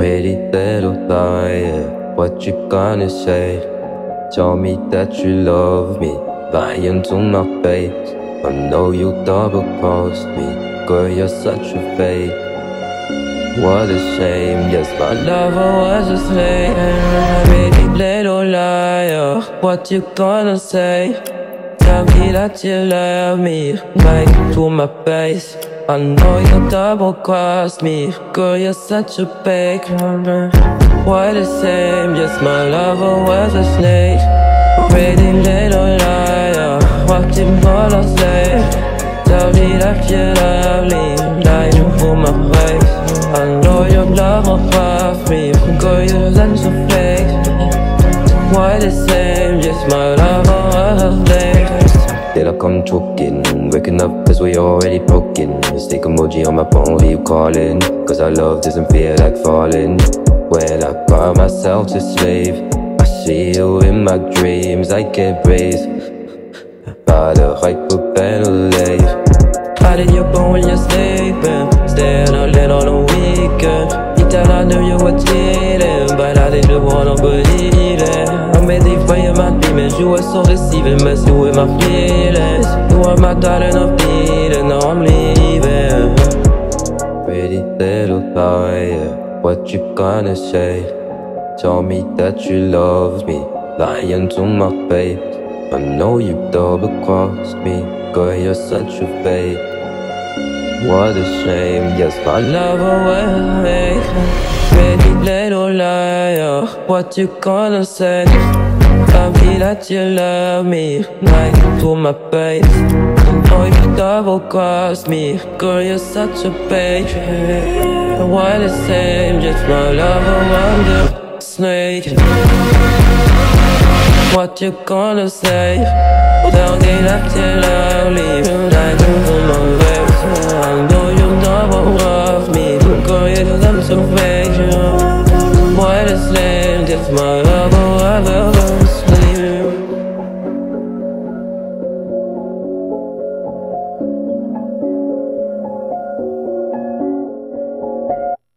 Pretty little liar, what you gonna say? Tell me that you love me, lying to my face. I know you double crossed me, girl, you're such a fake. What a shame, yes, my lover was a slave. Pretty little liar, what you gonna say? Tell me that you love me, like to my face. I know you double crossed me, girl, you're such a big fake. What a shame, yes, my lover was a snake. Pretty little liar, what you gonna say? Tell me that you love me, lying for my face. I know your love will cross me, girl, you're such a fake. What a shame, just my lover was a snake. Did I come choking? Waking up as we already broken. Mistake emoji on my phone, who you calling? Cause our love doesn't feel like falling. When I cry myself to sleep, I see you in my dreams. I can't breathe. By the hype so deceiving, messing with my feelings. You were my darling of beating, now I'm leaving. Pretty little liar, what you gonna say? Tell me that you love me, lying to my face. I know you double crossed me, girl, you're such a fake. What a shame, yes, my will make Pretty little liar, what you gonna say? tell me that you love me? Right to my face. Or you double cross me. Girl, you're such a patriot. Why the same, just my lover the Snake. What you gonna say? Tell me that you love me. Right to my face. I know you double cross me. Girl, you're such a patriot. Why the same, just my